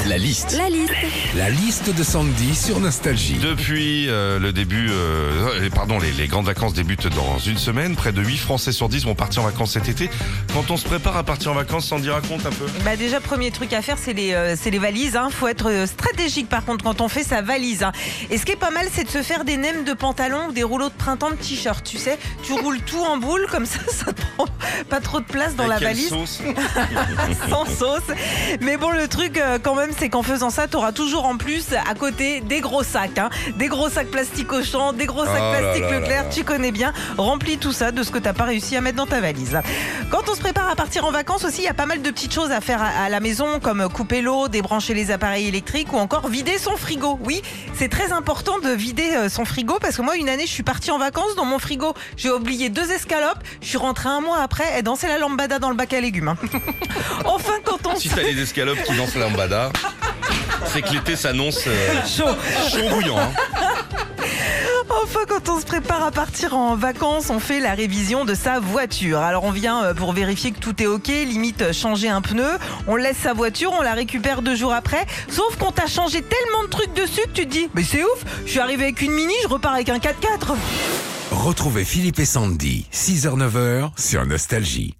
liste. La liste. La liste. La liste de Sandy sur Nostalgie. Depuis euh, le début, euh, pardon, les, les grandes vacances débutent dans une semaine. Près de 8 Français sur 10 vont partir en vacances cet été. Quand on se prépare à partir en vacances, Sandy raconte un peu. Bah déjà, premier truc à faire, c'est les, euh, c'est les valises. Hein. faut être euh, stratégique par contre quand on fait sa valise. hein. Et ce qui est pas mal, c'est de se faire des nems de pantalon ou des rouleaux de printemps de t-shirt. Tu sais, tu roules tout en boule comme ça, ça te prend pas trop de place dans Avec la valise. sauce sans sauce. Mais bon, le truc euh, quand même, c'est qu'en faisant ça, tu auras toujours en plus à côté des gros sacs. hein. Des gros sacs plastique au champ, des gros sacs Oh là Leclerc, là. tu connais bien. Remplis tout ça de ce que t'as pas réussi à mettre dans ta valise. Quand on se prépare à partir en vacances aussi, il y a pas mal de petites choses à faire à, à la maison, comme couper l'eau, débrancher les appareils électriques ou encore vider son frigo. Oui, c'est très important de vider euh, son frigo parce que moi, une année, je suis partie en vacances dans mon frigo. J'ai oublié deux escalopes. Je suis rentrée un mois après et danser la lambada dans le bac à légumes. hein. enfin, quand on Si t'as les escalopes qui dansent la lambada, c'est que l'été s'annonce euh, chaud. chaud bouillant. hein. Enfin, quand on se prépare à partir en vacances, on fait la révision de sa voiture. Alors, on vient euh, pour vérifier que tout est OK, limite euh, changer un pneu. On laisse sa voiture, on la récupère deux jours après. Sauf qu'on t'a changé tellement de trucs dessus que tu te dis, mais c'est ouf, je suis arrivé avec une mini, je repars avec un 4x4. Retrouvez Philippe et Sandy, 6h-9h sur Nostalgie.